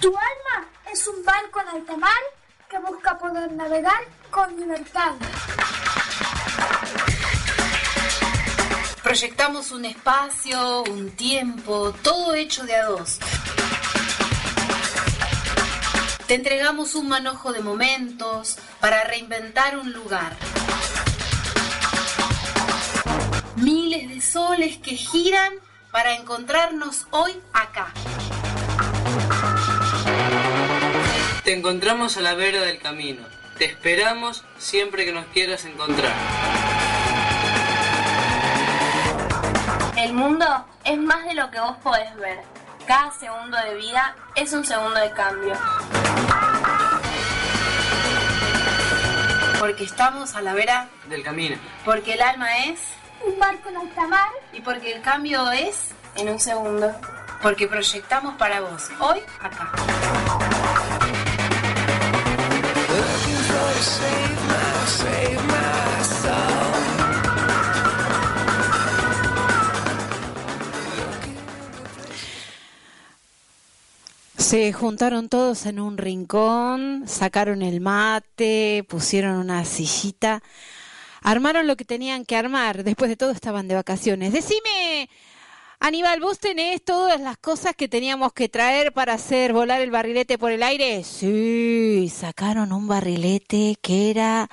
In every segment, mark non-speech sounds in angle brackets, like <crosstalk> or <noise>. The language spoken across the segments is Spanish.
Tu alma es un barco en alta mar que busca poder navegar con libertad. Proyectamos un espacio, un tiempo, todo hecho de a dos. Te entregamos un manojo de momentos para reinventar un lugar. Miles de soles que giran para encontrarnos hoy acá. Te encontramos a la vera del camino. Te esperamos siempre que nos quieras encontrar. El mundo es más de lo que vos podés ver. Cada segundo de vida es un segundo de cambio. Porque estamos a la vera Del camino. Porque el alma es Un barco en alta mar y porque el cambio es En un segundo. porque proyectamos para vos hoy acá. Se juntaron todos en un rincón, sacaron el mate, pusieron una sillita, armaron lo que tenían que armar. Después de todo estaban de vacaciones. Decime, Aníbal, ¿vos tenés todas las cosas que teníamos que traer para hacer volar el barrilete por el aire? Sí, sacaron un barrilete que era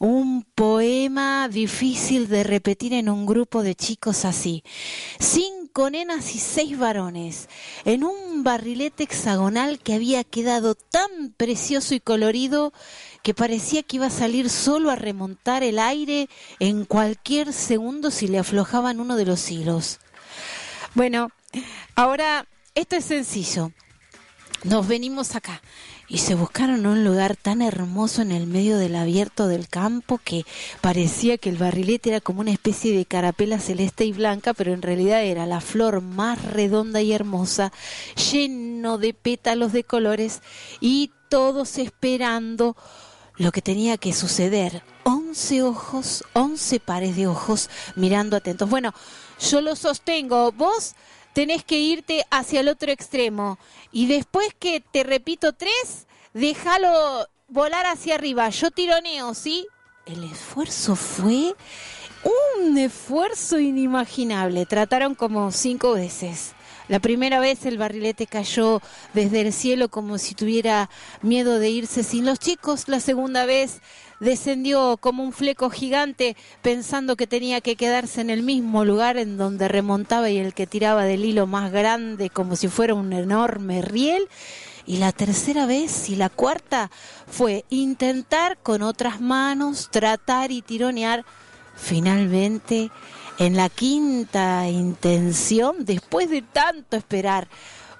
un poema difícil de repetir en un grupo de chicos así. Cinco nenas y seis varones en un barrilete hexagonal que había quedado tan precioso y colorido que parecía que iba a salir solo a remontar el aire en cualquier segundo si le aflojaban uno de los hilos. Bueno, ahora esto es sencillo. Nos venimos acá y se buscaron un lugar tan hermoso en el medio del abierto del campo que parecía que el barrilete era como una especie de carapela celeste y blanca, pero en realidad era la flor más redonda y hermosa, lleno de pétalos de colores y todos esperando lo que tenía que suceder. Once ojos, once pares de ojos mirando atentos. Bueno, yo lo sostengo, vos tenés que irte hacia el otro extremo y después que te repito tres, déjalo volar hacia arriba. Yo tironeo, ¿sí? El esfuerzo fue un esfuerzo inimaginable. Trataron como cinco veces. La primera vez el barrilete cayó desde el cielo como si tuviera miedo de irse sin los chicos. La segunda vez descendió como un fleco gigante pensando que tenía que quedarse en el mismo lugar en donde remontaba y el que tiraba del hilo más grande como si fuera un enorme riel. Y la tercera vez y la cuarta fue intentar con otras manos tratar y tironear. Finalmente, en la quinta intención, después de tanto esperar,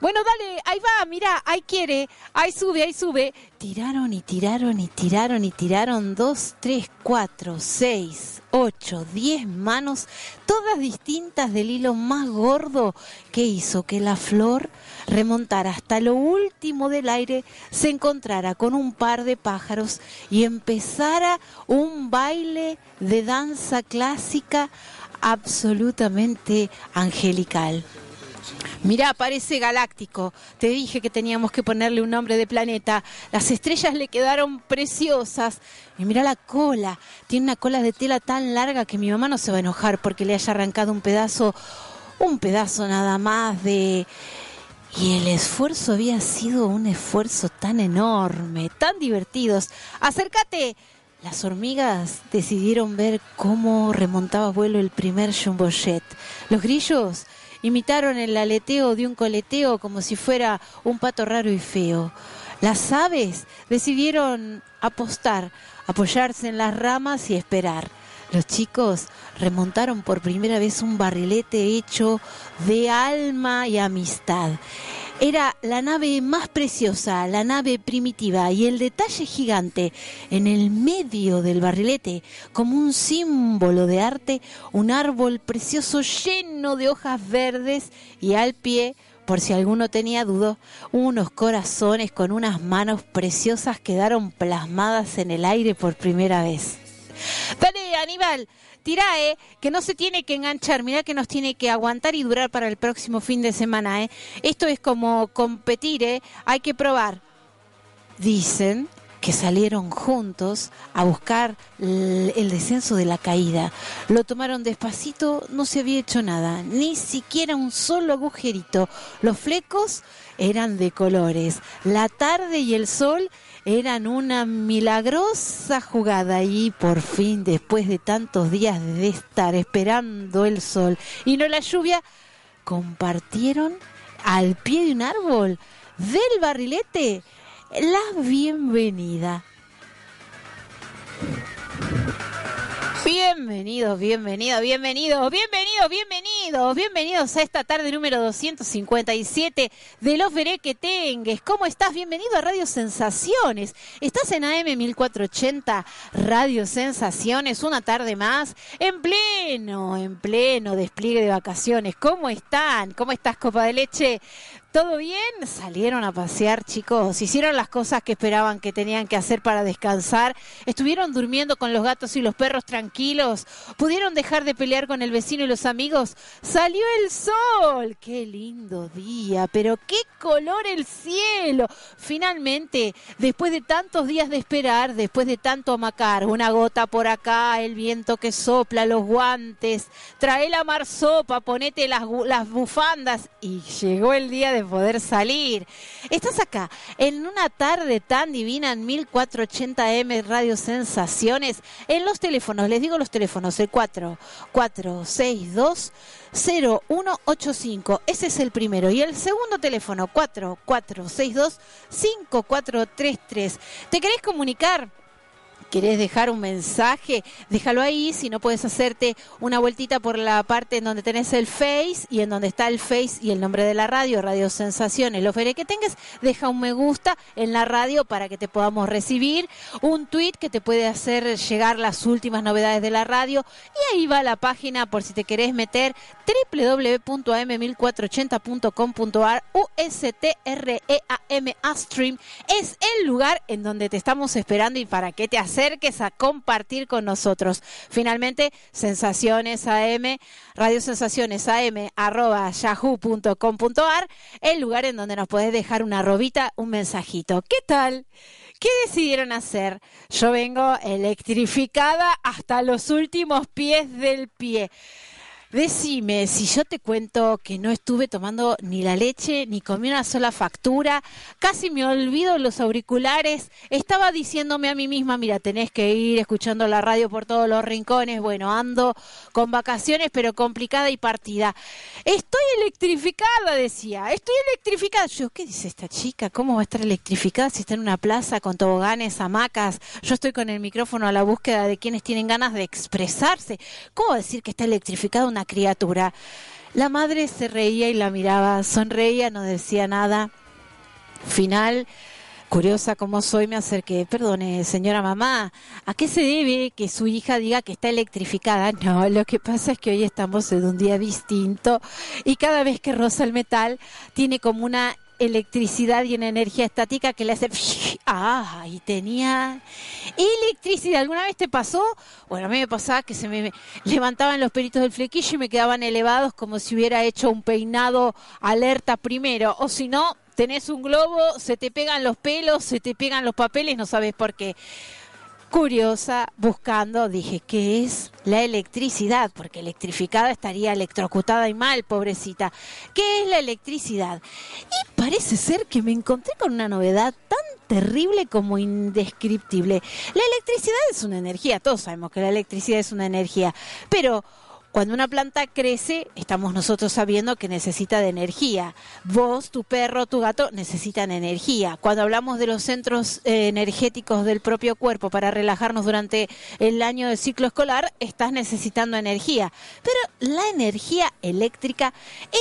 bueno, dale, ahí va, mira, ahí quiere, ahí sube, ahí sube. Tiraron y tiraron y tiraron y tiraron dos, tres, cuatro, seis, ocho, diez manos, todas distintas del hilo más gordo que hizo que la flor remontara hasta lo último del aire, se encontrara con un par de pájaros y empezara un baile de danza clásica absolutamente angelical. Mirá, parece galáctico. Te dije que teníamos que ponerle un nombre de planeta. Las estrellas le quedaron preciosas. Y mira la cola. Tiene una cola de tela tan larga que mi mamá no se va a enojar porque le haya arrancado un pedazo, un pedazo nada más de... Y el esfuerzo había sido un esfuerzo tan enorme, tan divertidos. Acércate. Las hormigas decidieron ver cómo remontaba vuelo el primer jumbo jet. Los grillos imitaron el aleteo de un coleteo como si fuera un pato raro y feo. Las aves decidieron apostar, apoyarse en las ramas y esperar. los chicos remontaron por primera vez un barrilete hecho de alma y amistad. Era la nave más preciosa, la nave primitiva y el detalle gigante en el medio del barrilete, como un símbolo de arte, un árbol precioso lleno de hojas verdes y al pie por si alguno tenía duda, unos corazones con unas manos preciosas quedaron plasmadas en el aire por primera vez. Aníbal, tirá, eh, que no se tiene que enganchar, mirá que nos tiene que aguantar y durar para el próximo fin de semana, eh. Esto es como competir, eh, hay que probar. Dicen que salieron juntos a buscar el descenso de la caída. Lo tomaron despacito, no se había hecho nada, ni siquiera un solo agujerito. Los flecos eran de colores. La tarde y el sol eran una milagrosa jugada y por fin, después de tantos días de estar esperando el sol y no la lluvia, compartieron al pie de un árbol del barrilete la bienvenida. Bienvenidos, bienvenidos, bienvenidos, bienvenidos, bienvenidos, bienvenidos a esta tarde número 257 de Los Veré que Tengues. ¿Cómo estás? Bienvenido a Radio Sensaciones. Estás en AM 1480 Radio Sensaciones, una tarde más, en pleno, en pleno despliegue de vacaciones. ¿Cómo están? ¿Cómo estás, Copa de Leche? ¿Todo bien? Salieron a pasear, chicos. Hicieron las cosas que esperaban que tenían que hacer para descansar. Estuvieron durmiendo con los gatos y los perros tranquilos. Pudieron dejar de pelear con el vecino y los amigos. Salió el sol. Qué lindo día, pero qué color el cielo. Finalmente, después de tantos días de esperar, después de tanto amacar, una gota por acá, el viento que sopla, los guantes, trae la marsopa, ponete las, las bufandas y llegó el día de poder salir. Estás acá en una tarde tan divina en 1480M Radio Sensaciones. En los teléfonos, les digo los teléfonos, el 4462 0185. Ese es el primero. Y el segundo teléfono, 4462 5433. ¿Te querés comunicar? Querés dejar un mensaje, déjalo ahí. Si no puedes hacerte una vueltita por la parte en donde tenés el Face y en donde está el Face y el nombre de la radio, Radio Sensaciones. Lo que tengas, deja un me gusta en la radio para que te podamos recibir. Un tweet que te puede hacer llegar las últimas novedades de la radio. Y ahí va la página por si te querés meter www.am1480.com.ar USTREAM Stream es el lugar en donde te estamos esperando y para qué te hacer acerques a compartir con nosotros. Finalmente, Sensaciones AM, Radio Sensaciones AM, arroba yahoo.com.ar, el lugar en donde nos puedes dejar una robita, un mensajito. ¿Qué tal? ¿Qué decidieron hacer? Yo vengo electrificada hasta los últimos pies del pie. Decime, si yo te cuento que no estuve tomando ni la leche, ni comí una sola factura, casi me olvido los auriculares, estaba diciéndome a mí misma, mira, tenés que ir escuchando la radio por todos los rincones, bueno, ando con vacaciones, pero complicada y partida. Estoy electrificada, decía, estoy electrificada. Yo, ¿qué dice esta chica? ¿Cómo va a estar electrificada si está en una plaza con toboganes, hamacas? Yo estoy con el micrófono a la búsqueda de quienes tienen ganas de expresarse. ¿Cómo decir que está electrificada una criatura. La madre se reía y la miraba, sonreía, no decía nada. Final, curiosa como soy, me acerqué. Perdone, señora mamá, ¿a qué se debe que su hija diga que está electrificada? No, lo que pasa es que hoy estamos en un día distinto y cada vez que roza el metal tiene como una electricidad y una energía estática que le hace... Ah, y tenía electricidad. ¿Alguna vez te pasó? Bueno, a mí me pasaba que se me levantaban los peritos del flequillo y me quedaban elevados como si hubiera hecho un peinado alerta primero. O si no, tenés un globo, se te pegan los pelos, se te pegan los papeles, no sabes por qué curiosa buscando, dije, ¿qué es la electricidad? Porque electrificada estaría electrocutada y mal, pobrecita. ¿Qué es la electricidad? Y parece ser que me encontré con una novedad tan terrible como indescriptible. La electricidad es una energía, todos sabemos que la electricidad es una energía, pero Cuando una planta crece, estamos nosotros sabiendo que necesita de energía. Vos, tu perro, tu gato necesitan energía. Cuando hablamos de los centros eh, energéticos del propio cuerpo para relajarnos durante el año del ciclo escolar, estás necesitando energía. Pero la energía eléctrica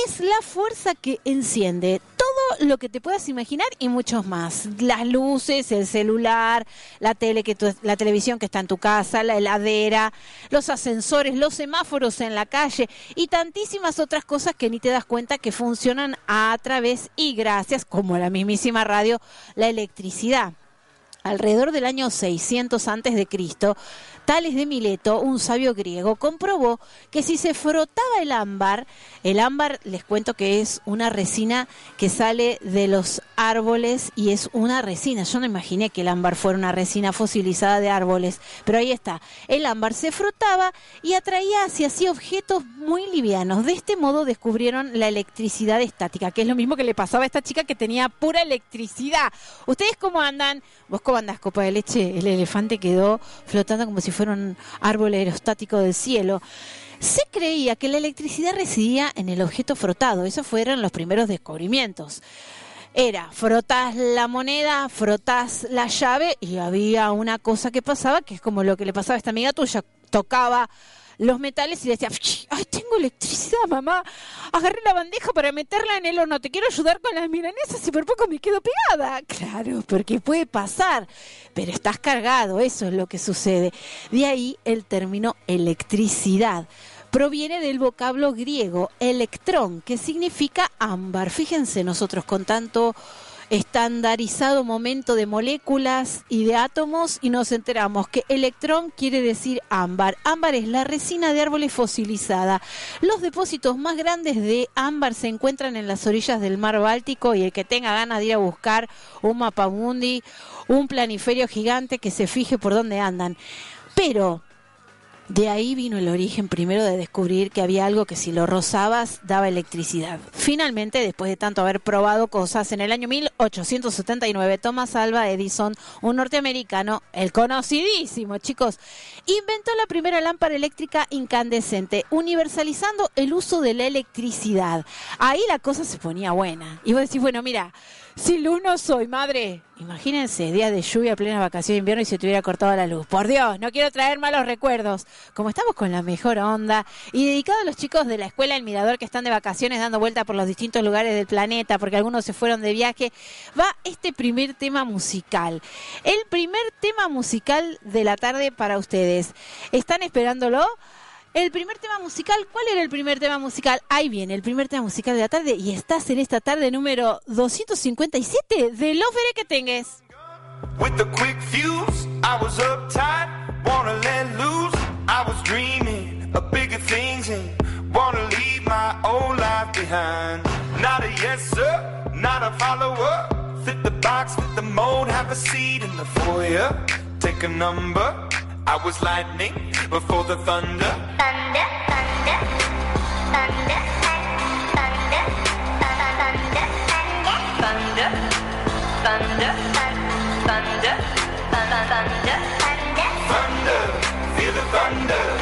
es la fuerza que enciende todo lo que te puedas imaginar y muchos más. Las luces, el celular, la tele que la televisión que está en tu casa, la heladera, los ascensores, los semáforos en la calle y tantísimas otras cosas que ni te das cuenta que funcionan a través y gracias, como la mismísima radio, la electricidad. Alrededor del año 600 antes de Cristo, Tales de Mileto, un sabio griego, comprobó que si se frotaba el ámbar, el ámbar les cuento que es una resina que sale de los árboles y es una resina. Yo no imaginé que el ámbar fuera una resina fosilizada de árboles, pero ahí está. El ámbar se frotaba y atraía hacia sí objetos muy livianos. De este modo descubrieron la electricidad estática, que es lo mismo que le pasaba a esta chica que tenía pura electricidad. ¿Ustedes cómo andan? ¿Vos cómo andás, copa de leche? El elefante quedó flotando como si fuera un árbol aerostático del cielo. Se creía que la electricidad residía en el objeto frotado, esos fueron los primeros descubrimientos. Era, frotás la moneda, frotás la llave y había una cosa que pasaba, que es como lo que le pasaba a esta amiga tuya, tocaba los metales y decía, ay, tengo electricidad, mamá. Agarré la bandeja para meterla en el horno, te quiero ayudar con las milanesas y por poco me quedo pegada. Claro, porque puede pasar, pero estás cargado, eso es lo que sucede. De ahí el término electricidad proviene del vocablo griego electrón, que significa ámbar. Fíjense nosotros con tanto estandarizado momento de moléculas y de átomos y nos enteramos que electrón quiere decir ámbar. Ámbar es la resina de árboles fosilizada. Los depósitos más grandes de ámbar se encuentran en las orillas del mar Báltico y el que tenga ganas de ir a buscar un mapamundi, un planiferio gigante que se fije por dónde andan. Pero de ahí vino el origen primero de descubrir que había algo que si lo rozabas daba electricidad. Finalmente, después de tanto haber probado cosas, en el año 1879 Thomas Alva Edison, un norteamericano, el conocidísimo, chicos, inventó la primera lámpara eléctrica incandescente, universalizando el uso de la electricidad. Ahí la cosa se ponía buena. Y vos decís, bueno, mira, si luz no soy, madre. Imagínense, días de lluvia, plena vacación de invierno y se te hubiera cortado la luz. Por Dios, no quiero traer malos recuerdos. Como estamos con la mejor onda y dedicado a los chicos de la escuela El Mirador que están de vacaciones dando vuelta por los distintos lugares del planeta porque algunos se fueron de viaje, va este primer tema musical. El primer tema musical de la tarde para ustedes. ¿Están esperándolo? El primer tema musical, ¿cuál era el primer tema musical? Ahí viene, el primer tema musical de la tarde y estás en esta tarde número 257 de Veré que tengas. With the quick fuse, I was uptight, wanna let loose. I was dreaming of bigger things and wanna leave my old life behind. Not a yes sir, not a follower. Fit the box, fit the mold, have a seat in the foyer. Take a number. I was lightning before the thunder. Thunder, thunder, thunder, thunder, thunder, thunder, thunder, thunder, thunder, thunder, thunder, thunder, feel the thunder,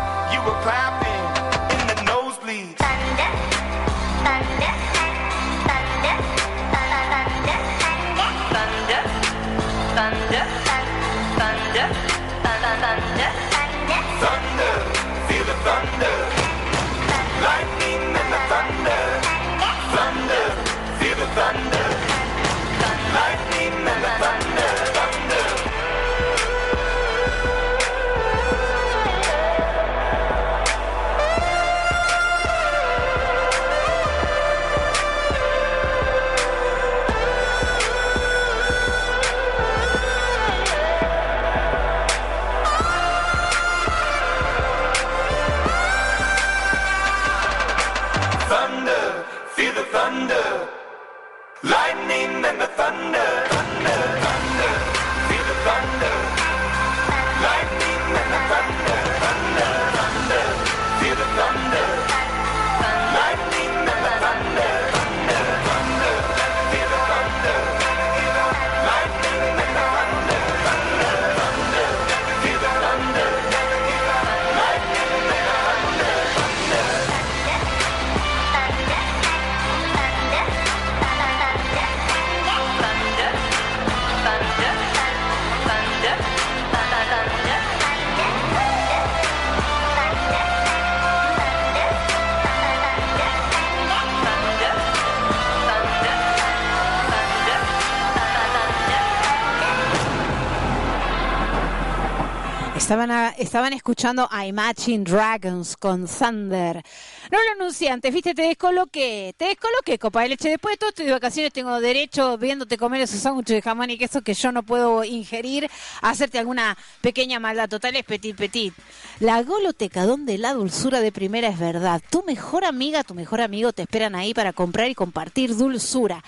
Estaban, escuchando a Imagine Dragons con Thunder. No lo anunciantes, viste, te descoloqué, te descoloqué, copa de leche. Después de todo estoy de vacaciones, tengo derecho, viéndote comer esos sándwiches de jamón y queso que yo no puedo ingerir, hacerte alguna pequeña maldad. Total es petit petit. La goloteca donde la dulzura de primera es verdad. Tu mejor amiga, tu mejor amigo te esperan ahí para comprar y compartir dulzura.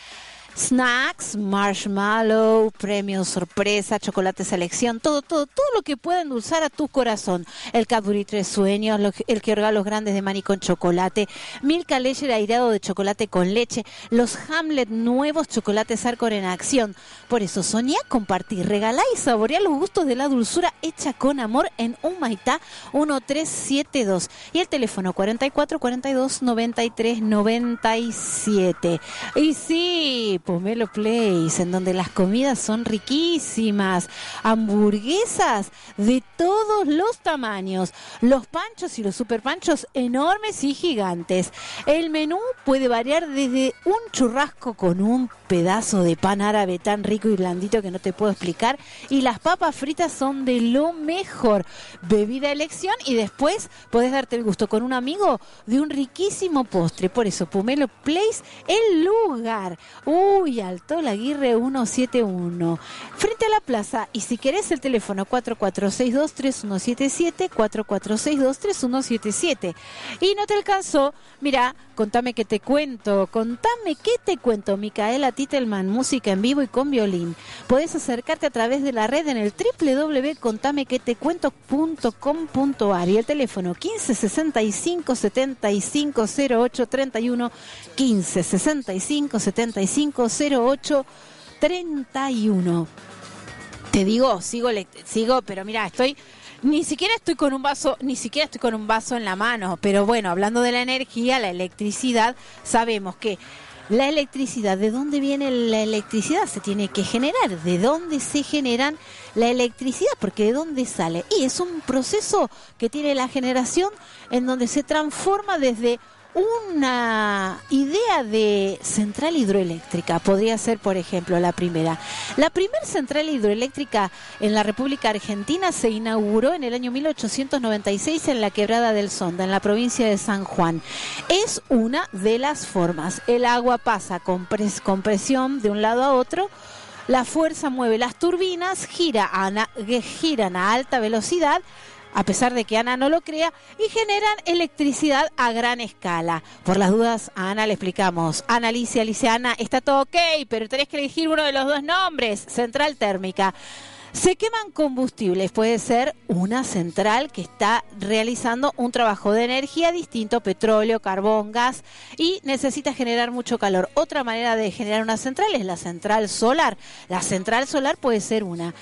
Snacks, marshmallow, premios sorpresa, chocolate selección, todo, todo, todo lo que pueda endulzar a tu corazón. El Cadbury Tres Sueños, el que los grandes de maní con chocolate, Milka Leche airado de chocolate con leche, los Hamlet nuevos chocolates Arcor en acción. Por eso soñá compartir, regalá y saboreá los gustos de la dulzura hecha con amor en Humaitá 1372 y el teléfono 44 42 93 97. Y sí, Pomelo Place, en donde las comidas son riquísimas, hamburguesas de todos los tamaños, los panchos y los super panchos enormes y gigantes. El menú puede variar desde un churrasco con un pedazo de pan árabe tan rico y blandito que no te puedo explicar y las papas fritas son de lo mejor. Bebida elección y después podés darte el gusto con un amigo de un riquísimo postre. Por eso, Pomelo Place, el lugar. Uy, Alto Laguirre 171. Frente a la plaza. Y si querés el teléfono 4462-3177, 4462-3177. Y no te alcanzó, mira, contame qué te cuento, contame qué te cuento. Micaela Titelman, música en vivo y con violín. Podés acercarte a través de la red en el www.contamequetecuento.com.ar y el teléfono 1565 75 08 31 15 65 75 08 31. Te digo, sigo, sigo, pero mira, estoy, ni siquiera estoy con un vaso, ni siquiera estoy con un vaso en la mano. Pero bueno, hablando de la energía, la electricidad, sabemos que la electricidad, ¿de dónde viene la electricidad? Se tiene que generar. ¿De dónde se generan la electricidad? Porque ¿de dónde sale? Y es un proceso que tiene la generación en donde se transforma desde una idea de central hidroeléctrica. Podría ser, por ejemplo, la primera. La primera central hidroeléctrica en la República Argentina se inauguró en el año 1896 en la Quebrada del Sonda, en la provincia de San Juan. Es una de las formas. El agua pasa con, pres- con presión de un lado a otro. La fuerza mueve las turbinas, gira giran a alta velocidad a pesar de que Ana no lo crea, y generan electricidad a gran escala. Por las dudas, a Ana le explicamos. Ana Alicia, Alicia Ana, está todo ok, pero tenés que elegir uno de los dos nombres, central térmica. Se queman combustibles, puede ser una central que está realizando un trabajo de energía distinto, petróleo, carbón, gas, y necesita generar mucho calor. Otra manera de generar una central es la central solar. La central solar puede ser una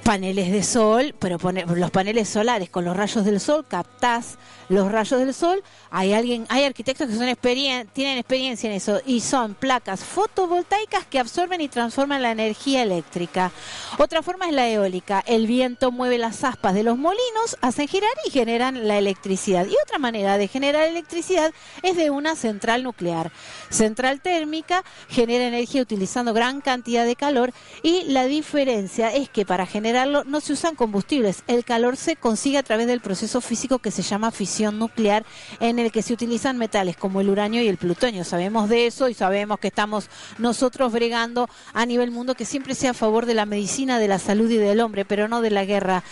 paneles de sol, pero pone- los paneles solares con los rayos del sol captás los rayos del sol. Hay alguien, hay arquitectos que tienen experiencia en eso y son placas fotovoltaicas que absorben y transforman la energía eléctrica. Otra forma es la eólica. El viento mueve las aspas de los molinos, hacen girar y generan la electricidad. Y otra manera de generar electricidad es de una central nuclear. Central térmica genera energía utilizando gran cantidad de calor y la diferencia es que para generarlo no se usan combustibles. El calor se consigue a través del proceso físico que se llama fisión. Nuclear en el que se utilizan metales como el uranio y el plutonio. Sabemos de eso y sabemos que estamos nosotros bregando a nivel mundo que siempre sea a favor de la medicina, de la salud y del hombre, pero no de la guerra.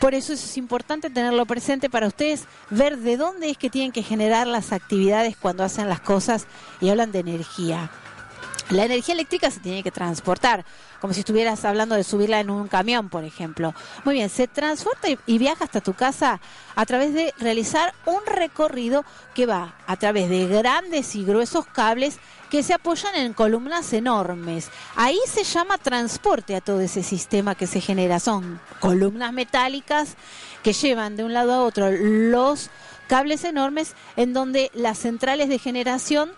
Por eso es importante tenerlo presente para ustedes, ver de dónde es que tienen que generar las actividades cuando hacen las cosas y hablan de energía. La energía eléctrica se tiene que transportar, como si estuvieras hablando de subirla en un camión, por ejemplo. Muy bien, se transporta y- viaja hasta tu casa a través de realizar un recorrido que va a través de grandes y gruesos cables que se apoyan en columnas enormes. Ahí se llama transporte a todo ese sistema que se genera. Son columnas metálicas que llevan de un lado a otro los cables enormes en donde las centrales de generación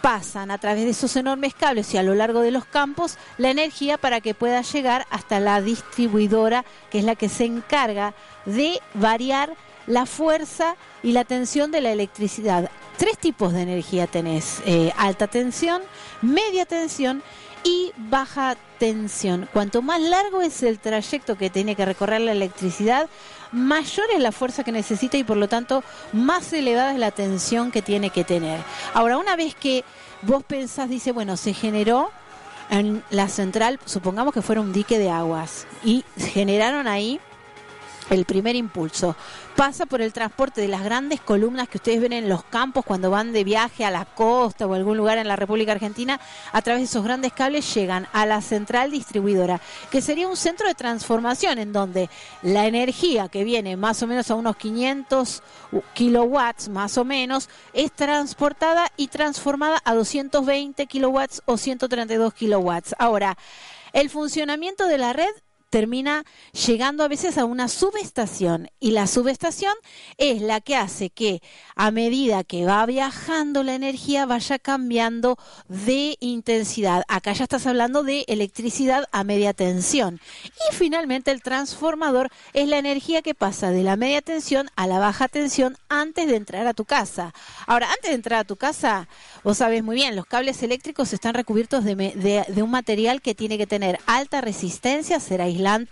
pasan a través de esos enormes cables y a lo largo de los campos la energía para que pueda llegar hasta la distribuidora, que es la que se encarga de variar la fuerza y la tensión de la electricidad. Tres tipos de energía tenés, eh, alta tensión, media tensión y baja tensión. Cuanto más largo es el trayecto que tiene que recorrer la electricidad, mayor es la fuerza que necesita y por lo tanto más elevada es la tensión que tiene que tener. Ahora, una vez que vos pensás, dice, bueno, se generó en la central, supongamos que fuera un dique de aguas y generaron ahí el primer impulso. Pasa por el transporte de las grandes columnas que ustedes ven en los campos cuando van de viaje a la costa o a algún lugar en la República Argentina. A través de esos grandes cables llegan a la central distribuidora, que sería un centro de transformación en donde la energía que viene más o menos a unos 500 kilowatts más o menos es transportada y transformada a 220 kilowatts o 132 kilowatts. Ahora, el funcionamiento de la red termina llegando a veces a una subestación y la subestación es la que hace que a medida que va viajando la energía vaya cambiando de intensidad. Acá ya estás hablando de electricidad a media tensión. Y finalmente el transformador es la energía que pasa de la media tensión a la baja tensión antes de entrar a tu casa. Ahora, antes de entrar a tu casa, vos sabés muy bien, los cables eléctricos están recubiertos de, un material que tiene que tener alta resistencia, ser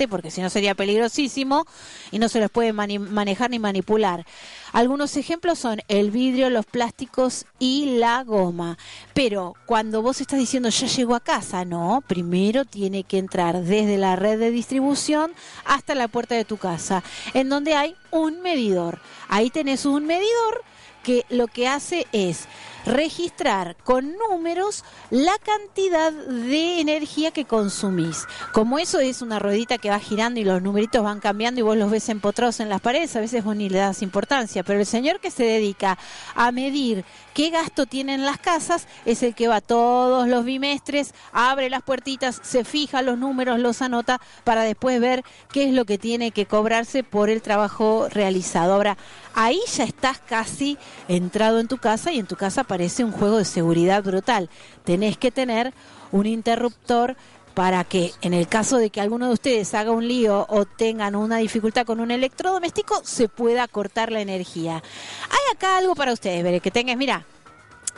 porque si no sería peligrosísimo y no se los puede manejar ni manipular. Algunos ejemplos son el vidrio, los plásticos y la goma. Pero cuando vos estás diciendo ya llegó a casa, no, primero tiene que entrar desde la red de distribución hasta la puerta de tu casa, en donde hay un medidor. Ahí tenés un medidor que lo que hace es registrar con números la cantidad de energía que consumís. Como eso es una ruedita que va girando y los numeritos van cambiando y vos los ves empotrados en las paredes, a veces vos ni le das importancia, pero el señor que se dedica a medir qué gasto tienen las casas es el que va todos los bimestres, abre las puertitas, se fija los números, los anota para después ver qué es lo que tiene que cobrarse por el trabajo realizado. Ahora, ahí ya estás casi entrado en tu casa y en tu casa parece un juego de seguridad brutal. Tenés que tener un interruptor para que en el caso de que alguno de ustedes haga un lío o tengan una dificultad con un electrodoméstico, se pueda cortar la energía. Hay acá algo para ustedes, veré, que tengas, mira,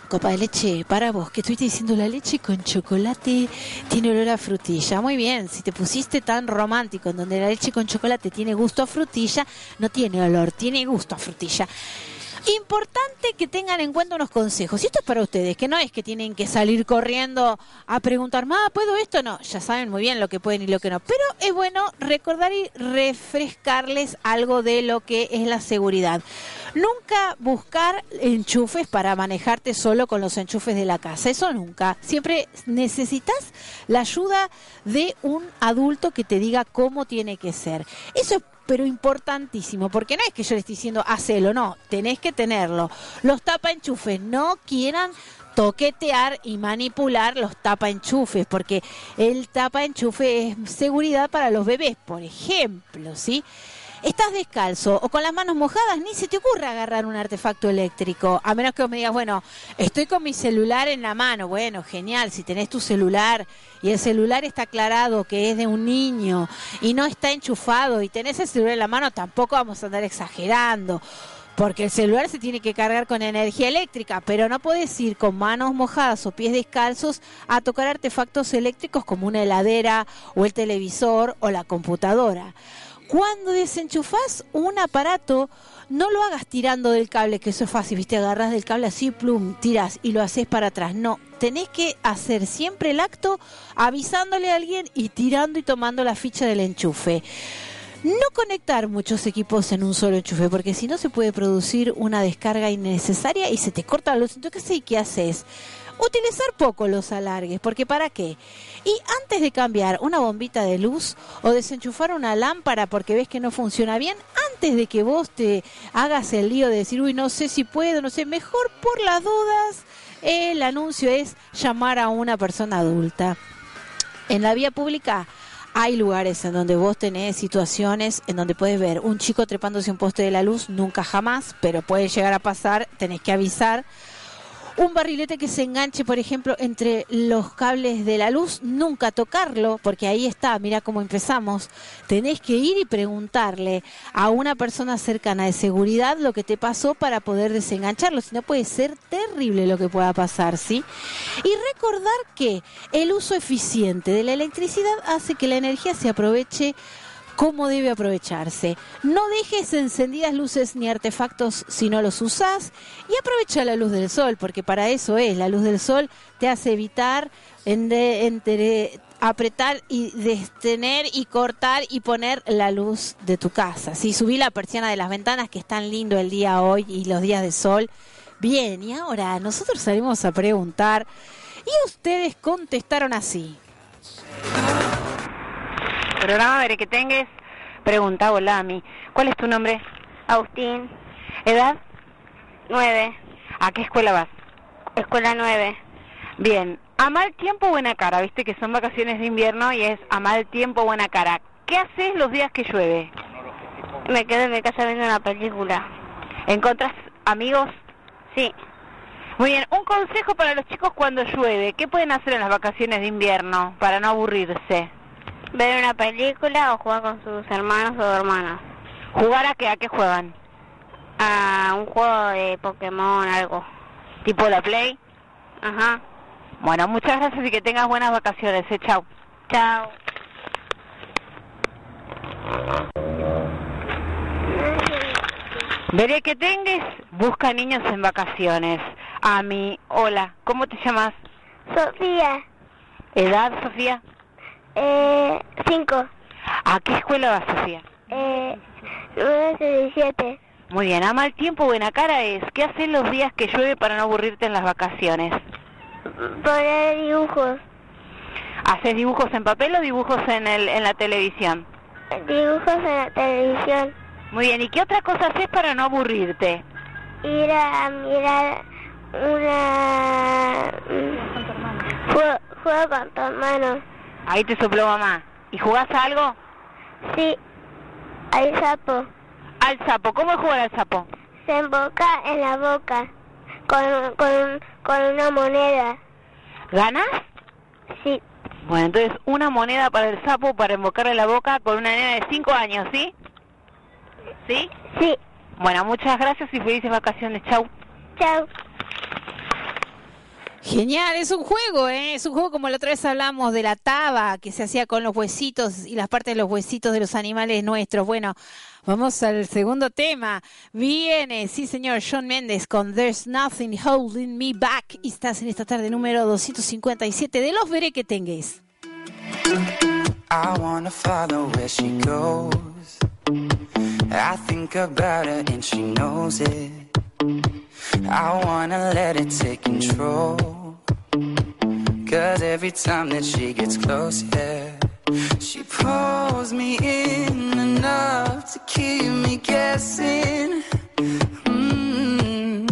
copa de leche para vos, que estuviste diciendo la leche con chocolate tiene olor a frutilla. Muy bien, si te pusiste tan romántico en donde la leche con chocolate tiene gusto a frutilla, no tiene olor, tiene gusto a frutilla. Importante que tengan en cuenta unos consejos. Y esto es para ustedes, que no es que tienen que salir corriendo a preguntar, ma, ¿puedo esto? No, ya saben muy bien lo que pueden y lo que no. Pero es bueno recordar y refrescarles algo de lo que es la seguridad. Nunca buscar enchufes para manejarte solo con los enchufes de la casa. Eso nunca. Siempre necesitas la ayuda de un adulto que te diga cómo tiene que ser. Eso es pero importantísimo, porque no es que yo le esté diciendo hacelo, no, tenés que tenerlo. Los tapa enchufes no quieran toquetear y manipular los tapa enchufes, porque el tapa enchufe es seguridad para los bebés, por ejemplo, ¿sí? Estás descalzo o con las manos mojadas, ni se te ocurre agarrar un artefacto eléctrico, a menos que vos me digas, bueno, estoy con mi celular en la mano. Bueno, genial, si tenés tu celular y el celular está aclarado que es de un niño y no está enchufado y tenés el celular en la mano, tampoco vamos a andar exagerando. Porque el celular se tiene que cargar con energía eléctrica, pero no puedes ir con manos mojadas o pies descalzos a tocar artefactos eléctricos como una heladera o el televisor o la computadora. Cuando desenchufás un aparato, no lo hagas tirando del cable, que eso es fácil, ¿viste? Agarras del cable así, plum, tiras y lo haces para atrás. No, tenés que hacer siempre el acto avisándole a alguien y tirando y tomando la ficha del enchufe. No conectar muchos equipos en un solo enchufe, porque si no se puede producir una descarga innecesaria y se te corta la luz. Entonces, ¿qué? ¿qué haces? Utilizar poco los alargues, porque ¿para qué? Y antes de cambiar una bombita de luz o desenchufar una lámpara porque ves que no funciona bien, antes de que vos te hagas el lío de decir, uy, no sé si puedo, no sé, mejor por las dudas, el anuncio es llamar a una persona adulta. En la vía pública hay lugares en donde vos tenés situaciones en donde puedes ver un chico trepándose un poste de la luz, nunca jamás, pero puede llegar a pasar, tenés que avisar. Un barrilete que se enganche, por ejemplo, entre los cables de la luz, nunca tocarlo, porque ahí está, mira cómo empezamos. Tenés que ir y preguntarle a una persona cercana de seguridad lo que te pasó para poder desengancharlo, si no puede ser terrible lo que pueda pasar, ¿sí? Y recordar que el uso eficiente de la electricidad hace que la energía se aproveche cómo debe aprovecharse. No dejes encendidas luces ni artefactos si no los usás y aprovecha la luz del sol, porque para eso es, la luz del sol te hace evitar apretar y detener y cortar y poner la luz de tu casa. Si subí la persiana de las ventanas, que es tan lindo el día hoy y los días de sol. Bien, y ahora nosotros salimos a preguntar y ustedes contestaron así. Programa Veré que tengas. Pregunta, hola, Ami. ¿Cuál es tu nombre? Agustín, ¿Edad? 9, ¿A qué escuela vas? escuela 9. Bien. A mal tiempo, buena cara. Viste que son vacaciones de invierno y es a mal tiempo, buena cara. ¿Qué haces los días que llueve? Me quedo en mi casa viendo una película. ¿Encontras amigos? Sí, Muy bien. Un consejo para los chicos cuando llueve. ¿Qué pueden hacer en las vacaciones de invierno para no aburrirse? Ver una película o jugar con sus hermanos o hermanas. ¿Jugar a qué? ¿A qué juegan? A un juego de Pokémon, algo. ¿Tipo la Play? Ajá. Bueno, muchas gracias y que tengas buenas vacaciones. Eh, chao. Chao. Veré que tengas, busca niños en vacaciones. Ami, hola, ¿cómo te llamas? Sofía, ¿Edad, Sofía? Eh, 5, ¿A qué escuela vas, Sofía? eh, 17. Muy bien, a mal tiempo, buena cara es. ¿Qué haces los días que llueve para no aburrirte en las vacaciones? Poner dibujos, ¿Haces dibujos en papel o dibujos en, el, en la televisión? dibujos en la televisión, Muy bien, ¿y qué otra cosa haces para no aburrirte? ir a mirar una... mm, Juego, juego con tu hermano. Ahí te sopló mamá. ¿Y jugás a algo? Sí, hay sapo. Al sapo. ¿Cómo es jugar al sapo? Se emboca en la boca con, con, con una moneda. ¿Ganas? Sí, Bueno, entonces una moneda para el sapo para embocarle la boca con una nena de 5 años, ¿sí? ¿Sí? sí. Bueno, muchas gracias y felices vacaciones. Chau. Chao. Genial, es un juego, ¿eh? es un juego como la otra vez hablamos de la taba que se hacía con los huesitos y las partes de los huesitos de los animales nuestros. Bueno, vamos al segundo tema. Viene, sí señor, John Méndez con There's Nothing Holding Me Back. Y estás en esta tarde número 257 de Los Veré que tengáis. I wanna follow where she goes. I think about her and she knows it. I wanna let it take control. Cause every time that she gets close, yeah, she pulls me in enough to keep me guessing. Mm.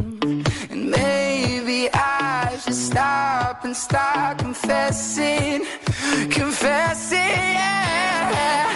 And maybe I should stop and start confessing, confessing. Yeah.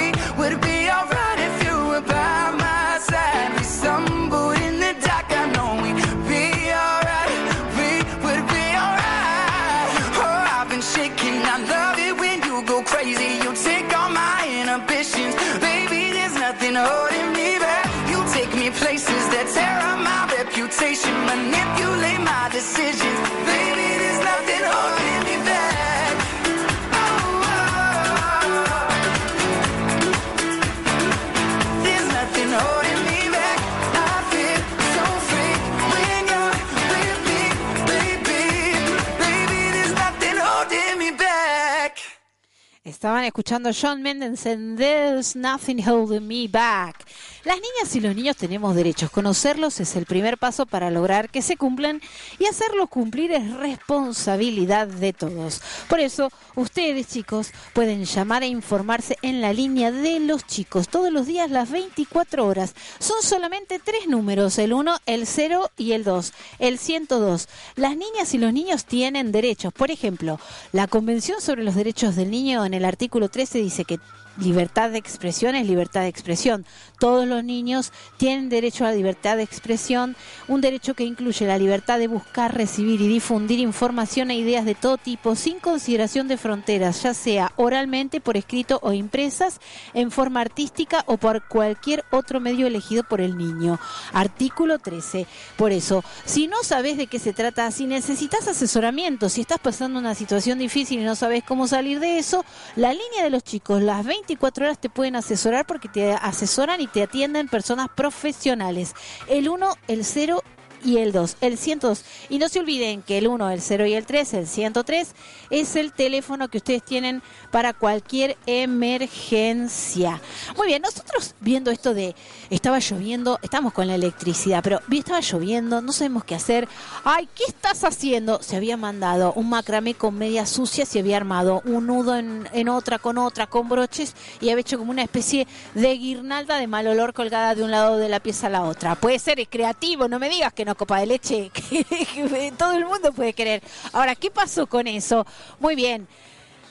Estaban escuchando John Mendes en There's Nothing Holding Me Back. Las niñas y los niños tenemos derechos. Conocerlos es el primer paso para lograr que se cumplan y hacerlos cumplir es responsabilidad de todos. Por eso, ustedes chicos pueden llamar e informarse en la línea de los chicos todos los días las 24 horas. Son solamente tres números, el 1, el 0 y el 2, el 102. Las niñas y los niños tienen derechos. Por ejemplo, la Convención sobre los Derechos del Niño el artículo 13 dice que libertad de expresión es libertad de expresión. Todos los niños tienen derecho a la libertad de expresión, un derecho que incluye la libertad de buscar, recibir y difundir información e ideas de todo tipo sin consideración de fronteras, ya sea oralmente, por escrito o impresas, en forma artística o por cualquier otro medio elegido por el niño. Artículo 13. Por eso, si no sabes de qué se trata, si necesitas asesoramiento, si estás pasando una situación difícil y no sabes cómo salir de eso, la línea de los chicos, las 24 horas te pueden asesorar porque te asesoran y te atienden personas profesionales. El 1, el 0 y el 2, el 102. Y no se olviden que el 1, el 0 y el 3, el 103, es el teléfono que ustedes tienen para cualquier emergencia. Muy bien, nosotros viendo esto de estaba lloviendo, estamos con la electricidad, pero estaba lloviendo, no sabemos qué hacer. Ay, ¿qué estás haciendo? Se había mandado un macramé con medias sucias, se había armado un nudo en, en otra, con otra, con broches y había hecho como una especie de guirnalda de mal olor colgada de un lado de la pieza a la otra. Puede ser, es creativo, no me digas que no copa de leche, <laughs> que, todo el mundo puede querer. Ahora, ¿qué pasó con eso? Muy bien.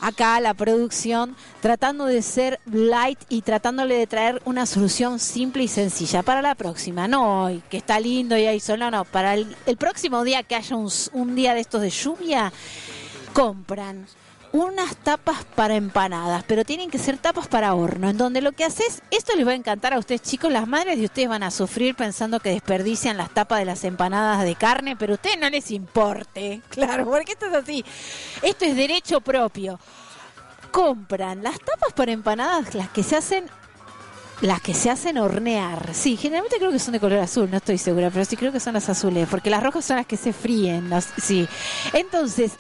Acá la producción tratando de ser light y tratándole de traer una solución simple y sencilla para la próxima, no que está lindo y hay sol, no, no, para el, el próximo día que haya un día de estos de lluvia, compran unas tapas para empanadas, pero tienen que ser tapas para horno, en donde lo que haces, esto les va a encantar a ustedes chicos, las madres de ustedes van a sufrir pensando que desperdician las tapas de las empanadas de carne, pero a ustedes no les importe, <laughs> claro, porque esto es así, esto es derecho propio. Compran las tapas para empanadas, las que se hacen las que se hacen hornear. Sí, generalmente creo que son de color azul, no estoy segura, pero sí creo que son las azules, porque las rojas son las que se fríen. sí. Entonces,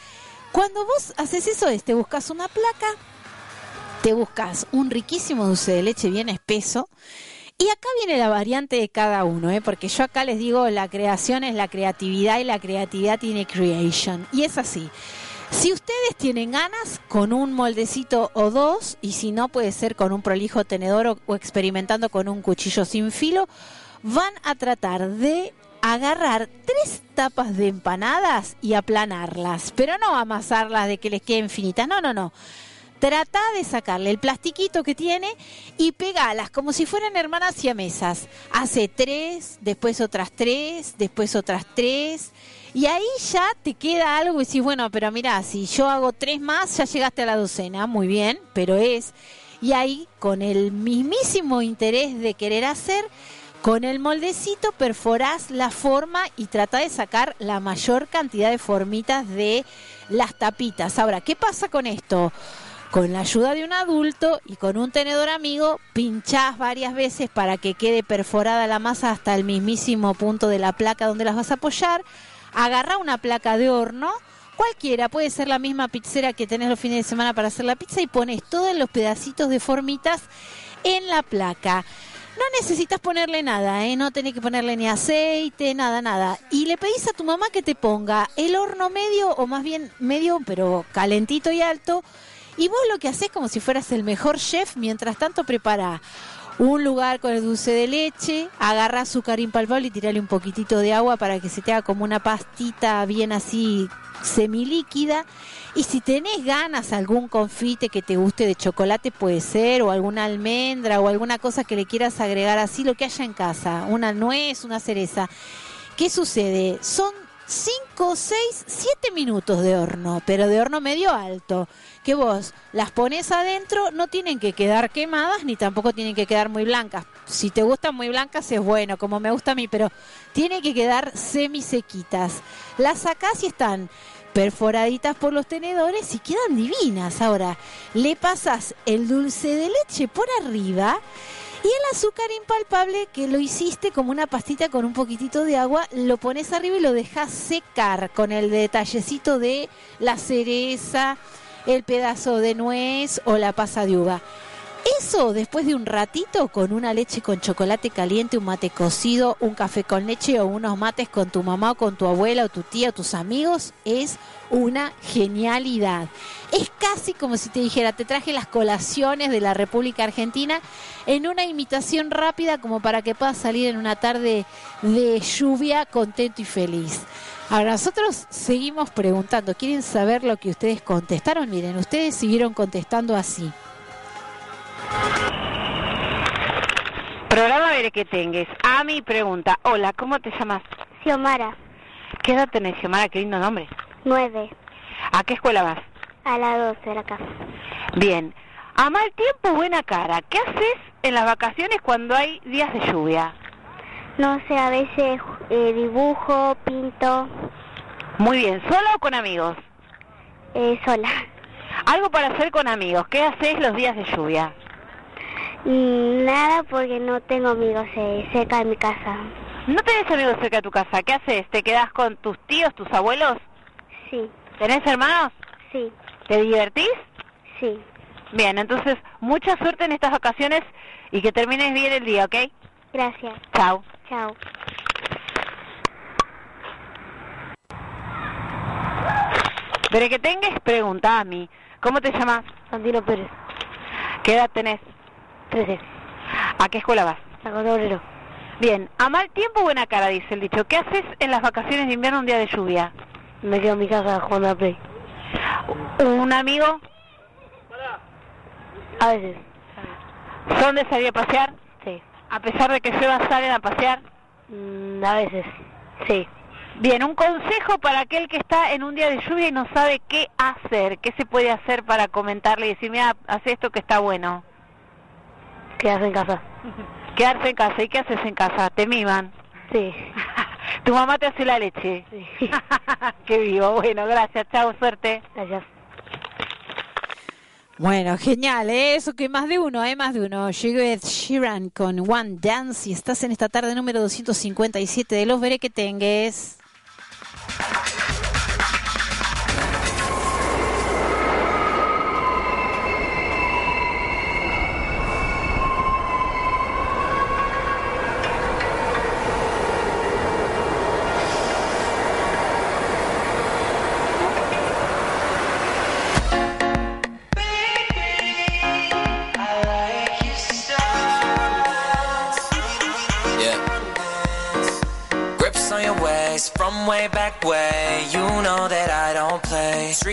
cuando vos haces eso, es, te buscas una placa, te buscas un riquísimo dulce de leche bien espeso. Y acá viene la variante de cada uno, ¿eh? porque yo acá les digo, la creación es la creatividad y la creatividad tiene creation. Y es así. Si ustedes tienen ganas, con un moldecito o dos, y si no puede ser con un prolijo tenedor o, o experimentando con un cuchillo sin filo, van a tratar de agarrar tres tapas de empanadas y aplanarlas, pero no amasarlas de que les queden finitas, no, no, no. Trata de sacarle el plastiquito que tiene y pegalas como si fueran hermanas siamesas. Hace tres, después otras tres, después otras tres. Y ahí ya te queda algo y decís, bueno, pero mira, si yo hago tres más, ya llegaste a la docena, muy bien, pero es. Y ahí, con el mismísimo interés de querer hacer, con el moldecito perforás la forma y trata de sacar la mayor cantidad de formitas de las tapitas. Ahora, ¿qué pasa con esto? Con la ayuda de un adulto y con un tenedor amigo, pinchás varias veces para que quede perforada la masa hasta el mismísimo punto de la placa donde las vas a apoyar. Agarra una placa de horno, cualquiera, puede ser la misma pizzera que tenés los fines de semana para hacer la pizza y pones todos los pedacitos de formitas en la placa. No necesitas ponerle nada, ¿eh? no tenés que ponerle ni aceite, nada, nada. Y le pedís a tu mamá que te ponga el horno medio, o más bien medio, pero calentito y alto. Y vos lo que haces como si fueras el mejor chef, mientras tanto prepara un lugar con el dulce de leche, agarra azúcar impalpable y tirale un poquitito de agua para que se te haga como una pastita bien así semilíquida. Y si tenés ganas algún confite que te guste de chocolate puede ser, o alguna almendra o alguna cosa que le quieras agregar así, lo que haya en casa, una nuez, una cereza. ¿Qué sucede? Son 5, 6, 7 minutos de horno, pero de horno medio alto. Que vos las pones adentro, no tienen que quedar quemadas ni tampoco tienen que quedar muy blancas. Si te gustan muy blancas es bueno, como me gusta a mí, pero tienen que quedar semisequitas. Las sacás y están perforaditas por los tenedores y quedan divinas. Ahora, le pasas el dulce de leche por arriba y el azúcar impalpable que lo hiciste como una pastita con un poquitito de agua, lo pones arriba y lo dejas secar con el detallecito de la cereza, el pedazo de nuez o la pasa de uva. Eso después de un ratito con una leche con chocolate caliente, un mate cocido, un café con leche o unos mates con tu mamá o con tu abuela o tu tía o tus amigos es una genialidad. Es casi como si te dijera, te traje las colaciones de la República Argentina en una imitación rápida como para que puedas salir en una tarde de lluvia contento y feliz. Ahora nosotros seguimos preguntando, ¿quieren saber lo que ustedes contestaron? Miren, ustedes siguieron contestando así. Programa Veré que tengas. A mi pregunta. Hola, ¿cómo te llamas? Xiomara, ¿Qué edad tenés, Xiomara? Qué lindo nombre. 9. ¿A qué escuela vas? A la 12 de la casa. Bien. A mal tiempo, buena cara. ¿Qué haces en las vacaciones cuando hay días de lluvia? No sé, a veces eh, dibujo, pinto, Muy bien. ¿Sola o con amigos? eh, sola. Algo para hacer con amigos. ¿Qué haces los días de lluvia? Mm, Nada porque no tengo amigos eh, cerca de mi casa. ¿No tenés amigos cerca de tu casa? ¿Qué haces? ¿Te quedás con tus tíos, tus abuelos? Sí, ¿Tenés hermanos? sí, ¿Te divertís? sí. Bien, entonces mucha suerte en estas vacaciones y que termines bien el día, ¿ok? Gracias. Chao. Chao. Pero que tengas, pregunta a mí. ¿Cómo te llamas? Santino Pérez, ¿Qué edad tenés? 13. ¿A qué escuela vas? San Obrero. Bien, a mal tiempo buena cara, dice el dicho. ¿Qué haces en las vacaciones de invierno un día de lluvia? Me quedo en mi casa jugando a Play. ¿Un amigo? A veces. ¿Son de salir a pasear? Sí. A pesar de que llueva, salen a pasear. Mm, a veces. Sí. Bien, un consejo para aquel que está en un día de lluvia y no sabe qué hacer. ¿Qué se puede hacer para comentarle y decir, mira, haz esto que está bueno? Quedarse en casa. <laughs> Quedarse en casa. ¿Y qué haces en casa? ¿Te miman? Sí. <laughs> ¿Tu mamá te hace la leche? Sí. <laughs> qué vivo. Bueno, gracias. Chao, suerte. Gracias. Bueno, genial, ¿eh? eso que más de uno, ¿eh? más de uno. Llegó Ed Sheeran con One Dance y estás en esta tarde número 257 de Los Veré que Tengues.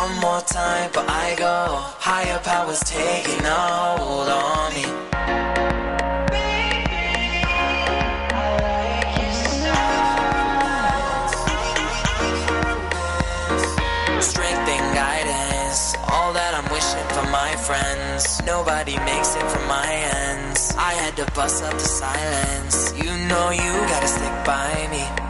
One more time, but I go. Higher powers taking a hold on me. Strength and guidance, all that I'm wishing for my friends. Nobody makes it from my ends. I had to bust up the silence. You know you gotta stick by me.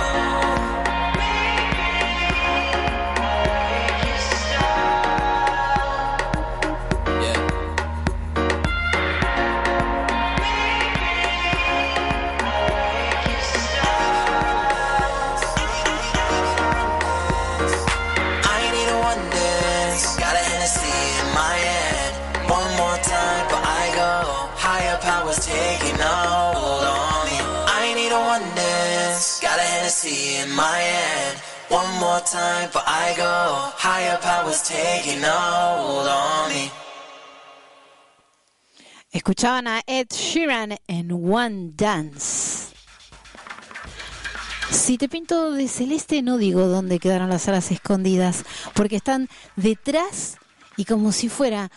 My. One more time, but I go. Higher powers taking hold on me. Escuchaban a Ed Sheeran en One Dance. Si te pinto de celeste, no digo dónde quedaron las alas escondidas, porque están detrás y como si fuera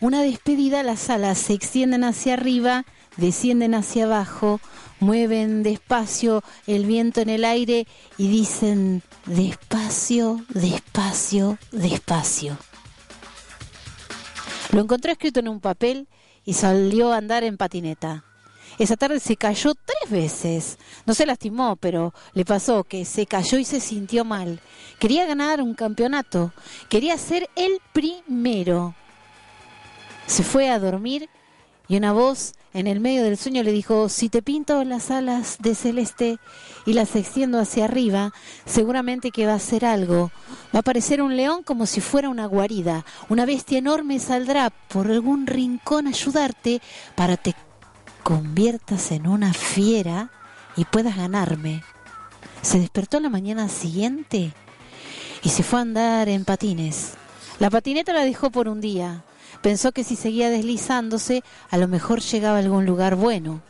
una despedida, las alas se extienden hacia arriba, descienden hacia abajo, mueven despacio el viento en el aire y dicen despacio, despacio, despacio. Lo encontró escrito en un papel y salió a andar en patineta. Esa tarde se cayó tres veces. No se lastimó, pero le pasó que se cayó y se sintió mal. Quería ganar un campeonato. Quería ser el primero. Se fue a dormir y una voz en el medio del sueño le dijo, si te pinto las alas de celeste y las extiendo hacia arriba, seguramente que va a hacer algo. Va a aparecer un león como si fuera una guarida. Una bestia enorme saldrá por algún rincón a ayudarte para te conviertas en una fiera y puedas ganarme. Se despertó la mañana siguiente y se fue a andar en patines. La patineta la dejó por un día. Pensó que si seguía deslizándose, a lo mejor llegaba a algún lugar bueno.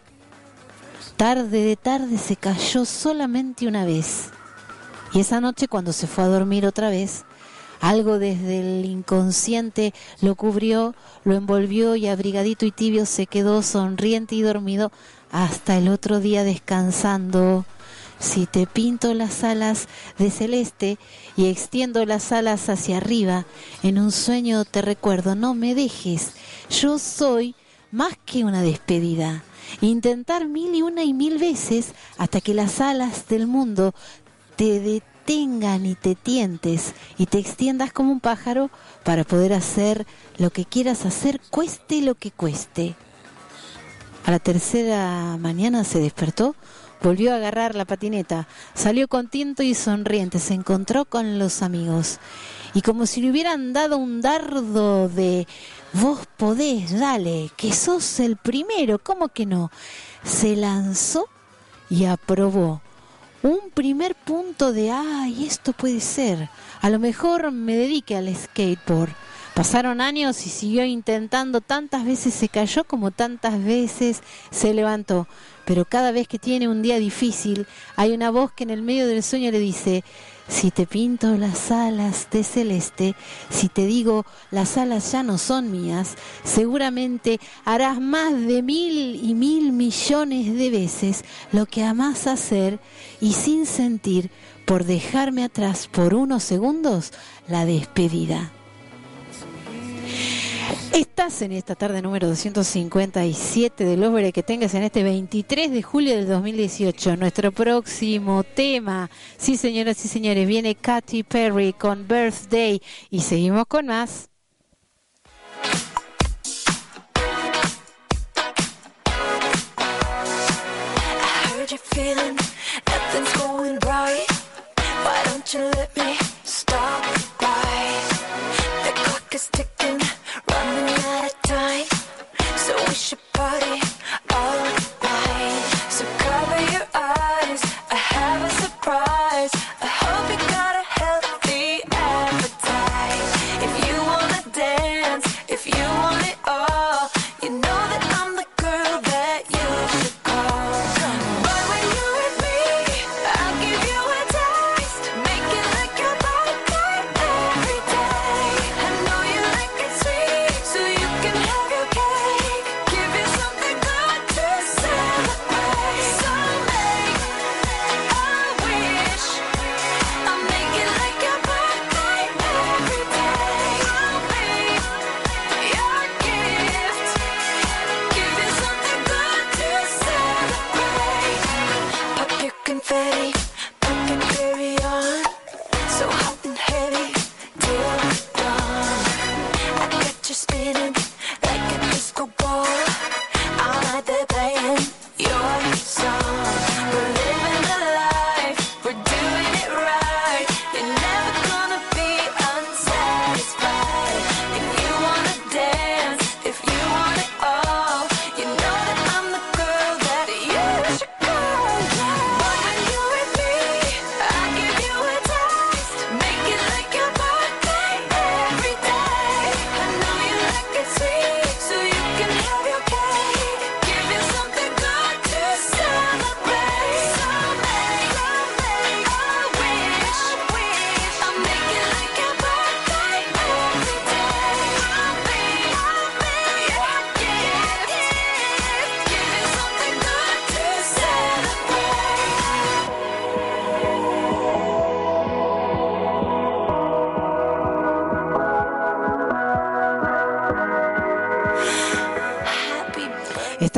Tarde de tarde se cayó solamente una vez. Y esa noche cuando se fue a dormir otra vez, algo desde el inconsciente lo cubrió, lo envolvió y abrigadito y tibio se quedó sonriente y dormido hasta el otro día descansando. Si te pinto las alas de celeste y extiendo las alas hacia arriba, en un sueño te recuerdo, no me dejes, yo soy más que una despedida. Intentar mil y una y mil veces hasta que las alas del mundo te detengan y te tientes y te extiendas como un pájaro para poder hacer lo que quieras hacer, cueste lo que cueste. A la tercera mañana se despertó, volvió a agarrar la patineta, salió contento y sonriente, se encontró con los amigos y como si le hubieran dado un dardo de vos podés, dale, que sos el primero, ¿cómo que no? Se lanzó y aprobó un primer punto de, ay, esto puede ser, a lo mejor me dedique al skateboard. Pasaron años y siguió intentando, tantas veces se cayó como tantas veces se levantó. Pero cada vez que tiene un día difícil, hay una voz que en el medio del sueño le dice, si te pinto las alas de celeste, si te digo las alas ya no son mías, seguramente harás más de mil y mil millones de veces lo que amás hacer y sin sentir por dejarme atrás por unos segundos la despedida. Estás en esta tarde número 257 del Óvere que tengas en este 23 de julio del 2018. Nuestro próximo tema, sí señoras y señores, viene Katy Perry con Birthday y seguimos con más. I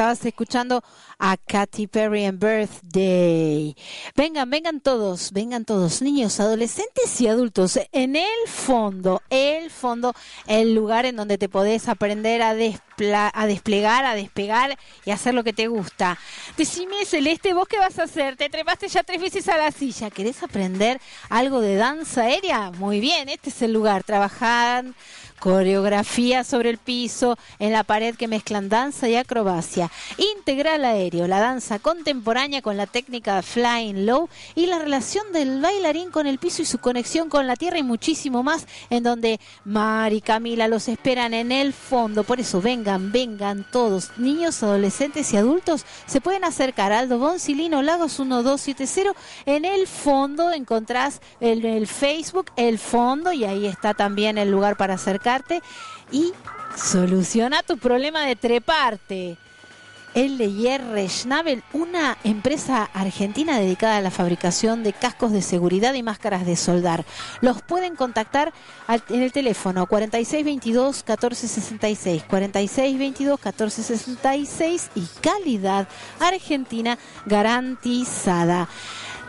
Estabas escuchando a Katy Perry en Birthday. Vengan, vengan todos, vengan todos, niños, adolescentes y adultos. En el fondo, el fondo, el lugar en donde te podés aprender a, despla- a desplegar, a despegar y hacer lo que te gusta. Decime, Celeste, ¿vos qué vas a hacer? Te trepaste ya tres veces a la silla. ¿Querés aprender algo de danza aérea? Muy bien, este es el lugar. Trabajar coreografía sobre el piso, en la pared que mezclan danza y acrobacia, integral aéreo, la danza contemporánea con la técnica flying low y la relación del bailarín con el piso y su conexión con la tierra y muchísimo más, en donde Mari y Camila los esperan en el fondo. Por eso vengan, vengan todos, niños, adolescentes y adultos, se pueden acercar a Aldo Boncilino Lagos 1270. En el fondo encontrás el, el Facebook, el fondo, y ahí está también el lugar para acercarte y soluciona tu problema de treparte. LR Schnabel, una empresa argentina dedicada a la fabricación de cascos de seguridad y máscaras de soldar. Los pueden contactar en el teléfono 4622-1466, 4622-1466 y calidad argentina garantizada.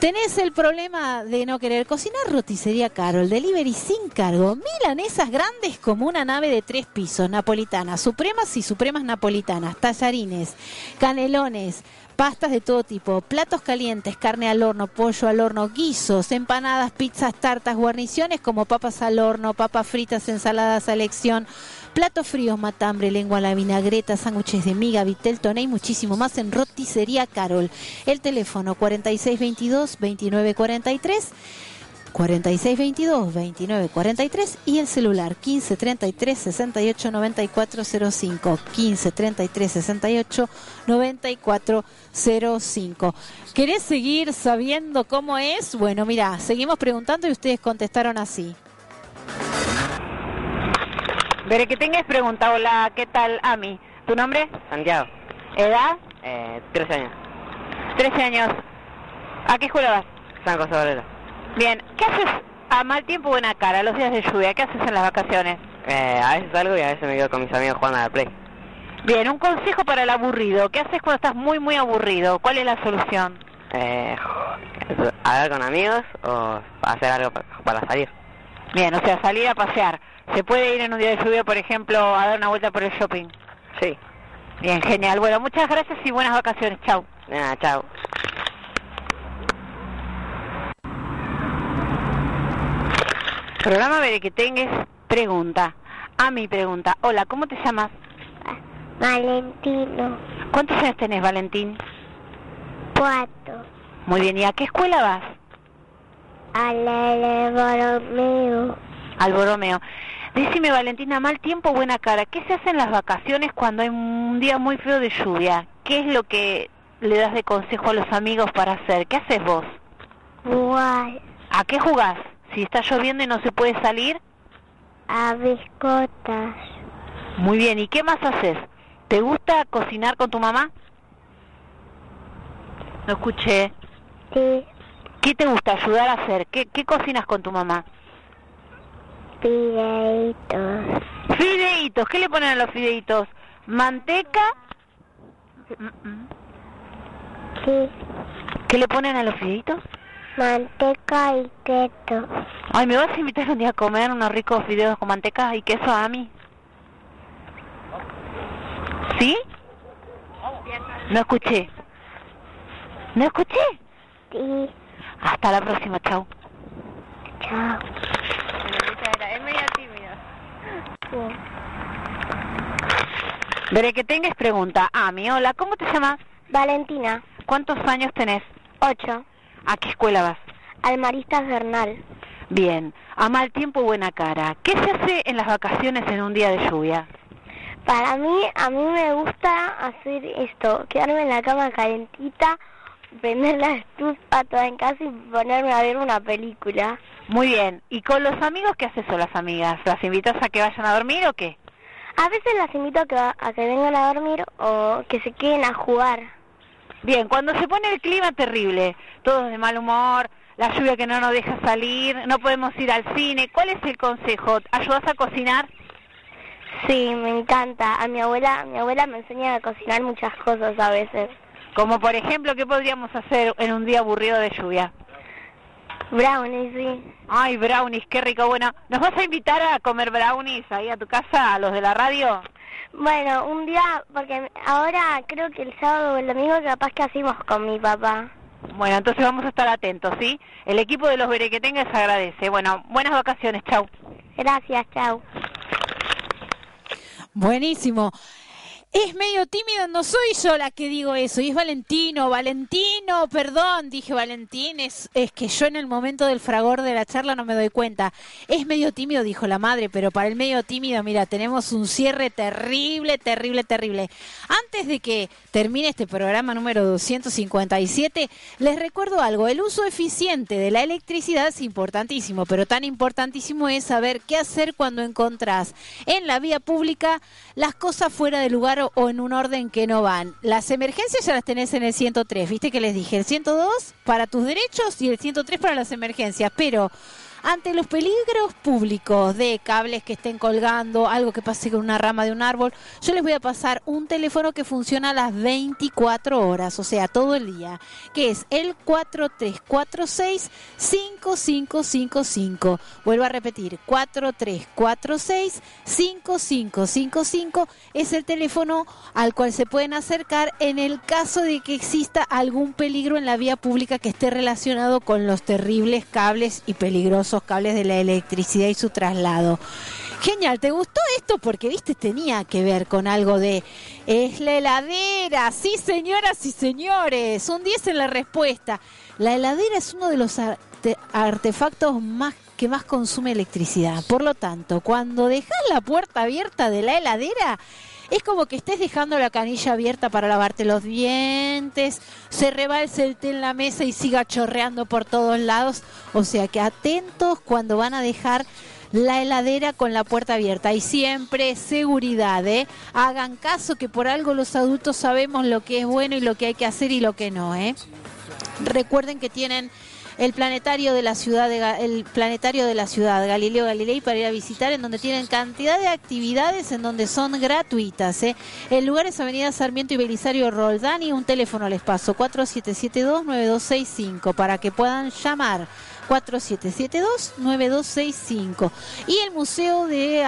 ¿Tenés el problema de no querer cocinar? Roticería Carol, delivery sin cargo, milanesas grandes como una nave de tres pisos, napolitanas, supremas y supremas napolitanas, tallarines, canelones, pastas de todo tipo, platos calientes, carne al horno, pollo al horno, guisos, empanadas, pizzas, tartas, guarniciones como papas al horno, papas fritas, ensaladas a elección, platos fríos, matambre, lengua la vinagreta, sándwiches de miga, vitel, toné y muchísimo más en Roticería Carol. El teléfono 4622-2943. 4622-2943 y el celular 1533 68 94 05 1533 68 94 05 ¿Querés seguir sabiendo cómo es? Bueno, mira, seguimos preguntando y ustedes contestaron así. Veré que tengas pregunta, hola, ¿qué tal, Ami? ¿Tu nombre? Santiago, ¿Edad? eh, 13 años. 13 años. ¿A qué escuela vas? San José Obrero. Bien, ¿qué haces a mal tiempo buena cara, los días de lluvia? ¿Qué haces en las vacaciones? Eh, a veces salgo y a veces me quedo con mis amigos jugando a la Play. Bien, un consejo para el aburrido. ¿Qué haces cuando estás muy, muy aburrido? ¿Cuál es la solución? Eh, hablar con amigos o hacer algo pa- para salir. Bien, o sea, salir a pasear. ¿Se puede ir en un día de lluvia, por ejemplo, a dar una vuelta por el shopping? Sí. Bien, genial. Bueno, muchas gracias y buenas vacaciones. Chau. Nada, chao. Programa Veré que tengas pregunta. A mi pregunta. Hola, ¿cómo te llamas? Valentino. ¿Cuántos años tenés, Valentín? Cuatro. Muy bien, ¿y a qué escuela vas? Al Borromeo. Al Borromeo. Decime, Valentina, mal tiempo, buena cara. ¿Qué se hace en las vacaciones cuando hay un día muy feo de lluvia? ¿Qué es lo que le das de consejo a los amigos para hacer? ¿Qué haces vos? Jugar ¿A qué jugás? Si está lloviendo y no se puede salir. a biscotas. Muy bien, ¿y qué más haces? ¿Te gusta cocinar con tu mamá? No escuché. Sí. ¿Qué te gusta ayudar a hacer? ¿Qué, qué cocinas con tu mamá? Fideitos. Fideitos, ¿qué le ponen a los fideitos? ¿Manteca? Sí. ¿Qué le ponen a los fideitos? Manteca y queso. Ay, ¿me vas a invitar un día a comer unos ricos fideos con manteca y queso a mí? ¿Sí? No escuché. ¿No escuché? Sí. Hasta la próxima, chao. Chao. Es medio Veré que tengas pregunta. Ah, mi hola, ¿cómo te llamas? Valentina. ¿Cuántos años tenés? Ocho. ¿A qué escuela vas? Al Marista Bernal. Bien. A mal tiempo, buena cara. ¿Qué se hace en las vacaciones en un día de lluvia? Para mí, a mí me gusta hacer esto, quedarme en la cama calentita, prender la estufa toda en casa y ponerme a ver una película. Muy bien. ¿Y con los amigos qué haces con las amigas? ¿Las invitas a que vayan a dormir o qué? A veces las invito a que, a que vengan a dormir o que se queden a jugar. Bien, cuando se pone el clima terrible, todos de mal humor, la lluvia que no nos deja salir, no podemos ir al cine, ¿cuál es el consejo? ¿Ayudas a cocinar? Sí, me encanta. A mi abuela, mi abuela me enseña a cocinar muchas cosas a veces. Como por ejemplo, ¿qué podríamos hacer en un día aburrido de lluvia? Brownies, sí. Ay, brownies, qué rico. Bueno, ¿nos vas a invitar a comer brownies ahí a tu casa, a los de la radio? Bueno, un día, porque ahora creo que el sábado o el domingo capaz que hacemos con mi papá. Bueno, entonces vamos a estar atentos, ¿sí? El equipo de los Berequetengues agradece. Bueno, buenas vacaciones, chau. Gracias, chau. Buenísimo. Es medio tímido, no soy yo la que digo eso, y es Valentino, Valentino, perdón, dije Valentín, es, es que yo en el momento del fragor de la charla no me doy cuenta. Es medio tímido, dijo la madre, pero para el medio tímido, mira, tenemos un cierre terrible, terrible, terrible. Antes de que termine este programa número 257, les recuerdo algo, el uso eficiente de la electricidad es importantísimo, pero tan importantísimo es saber qué hacer cuando encontrás en la vía pública las cosas fuera de lugar o, en un orden que no van. Las emergencias ya las tenés en el 103, viste que les dije, el 102 para tus derechos y el 103 para las emergencias, pero ante los peligros públicos de cables que estén colgando, algo que pase con una rama de un árbol, yo les voy a pasar un teléfono que funciona a las 24 horas, o sea, todo el día, que es el 4346-5555. Vuelvo a repetir, 4346-5555 es el teléfono al cual se pueden acercar en el caso de que exista algún peligro en la vía pública que esté relacionado con los terribles cables y peligrosos cables de la electricidad y su traslado. Genial, ¿te gustó esto? Porque, viste, tenía que ver con algo de... Es la heladera, sí señoras y señores, un 10 en la respuesta. La heladera es uno de los arte- artefactos más que más consume electricidad. Por lo tanto, cuando dejas la puerta abierta de la heladera, es como que estés dejando la canilla abierta para lavarte los dientes, se rebalse el té en la mesa y siga chorreando por todos lados. O sea que atentos cuando van a dejar la heladera con la puerta abierta y siempre seguridad, ¿eh? Hagan caso que por algo los adultos sabemos lo que es bueno y lo que hay que hacer y lo que no, ¿eh? Recuerden que tienen el planetario de la ciudad de el planetario de la ciudad Galileo Galilei para ir a visitar en donde tienen cantidad de actividades en donde son gratuitas ¿eh? el lugar es Avenida Sarmiento y Belisario Roldán y un teléfono les paso 4772-9265 para que puedan llamar 4772-9265 y el Museo de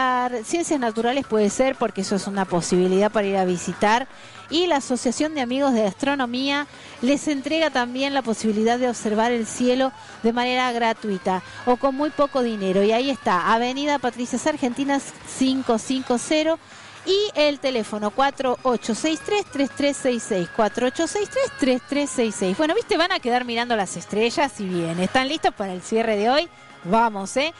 Ciencias Naturales puede ser porque eso es una posibilidad para ir a visitar y la Asociación de Amigos de Astronomía les entrega también la posibilidad de observar el cielo de manera gratuita o con muy poco dinero. Y ahí está, Avenida Patricias Argentinas 550 y el teléfono 4863-3366. 4863-3366. Bueno, viste, van a quedar mirando las estrellas y bien. ¿Están listos para el cierre de hoy? Vamos, ¿eh?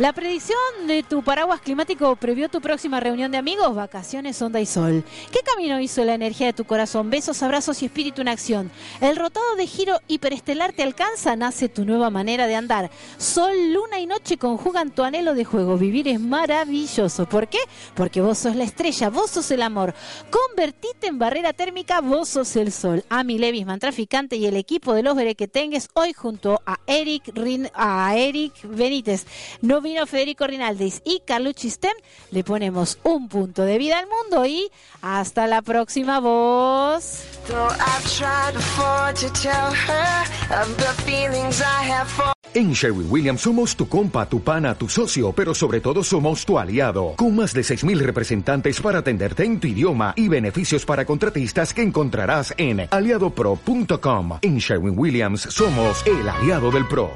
La predicción de tu paraguas climático previó tu próxima reunión de amigos, vacaciones, onda y sol. ¿Qué camino hizo la energía de tu corazón? Besos, abrazos y espíritu en acción. El rotado de giro hiperestelar te alcanza, nace tu nueva manera de andar. Sol, luna y noche conjugan tu anhelo de juego. Vivir es maravilloso. ¿Por qué? Porque vos sos la estrella, vos sos el amor. Convertite en barrera térmica, vos sos el sol. Ami Levisman, traficante y el equipo de los Berequetengues, hoy junto a Eric, Rin- a Eric Benítez. Federico Rinaldis y Carlucci Stem. Le ponemos un punto de vida al mundo y hasta la próxima voz. Though I've tried before to tell her of the feelings I have for En Sherwin Williams somos tu compa, tu pana, tu socio, pero sobre todo somos tu aliado, con más de 6.000 representantes para atenderte en tu idioma y beneficios para contratistas que encontrarás en aliadopro.com. En Sherwin Williams somos el aliado del PRO.